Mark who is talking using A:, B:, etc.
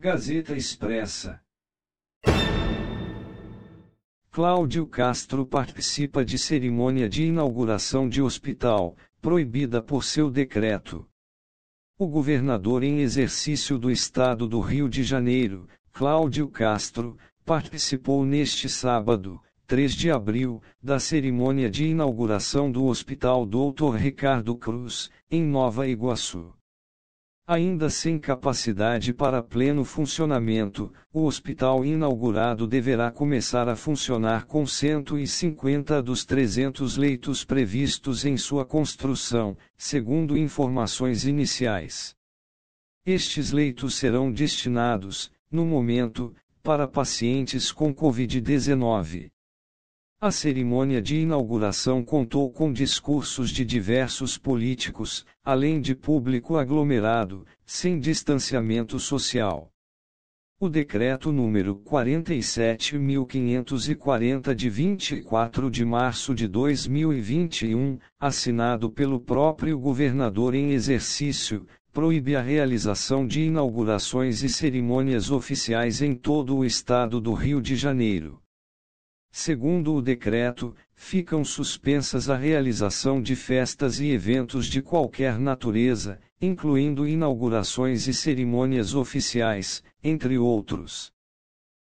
A: Gazeta Expressa. Cláudio Castro participa de cerimônia de inauguração de hospital, proibida por seu decreto. O governador em exercício do estado do Rio de Janeiro, Cláudio Castro, participou neste sábado, 3 de abril, da cerimônia de inauguração do Hospital Dr. Ricardo Cruz, em Nova Iguaçu. Ainda sem capacidade para pleno funcionamento, o hospital inaugurado deverá começar a funcionar com 150 dos 300 leitos previstos em sua construção, segundo informações iniciais. Estes leitos serão destinados, no momento, para pacientes com Covid-19. A cerimônia de inauguração contou com discursos de diversos políticos, além de público aglomerado, sem distanciamento social. O decreto número 47.540 de 24 de março de 2021, assinado pelo próprio governador em exercício, proíbe a realização de inaugurações e cerimônias oficiais em todo o estado do Rio de Janeiro. Segundo o decreto, ficam suspensas a realização de festas e eventos de qualquer natureza, incluindo inaugurações e cerimônias oficiais, entre outros.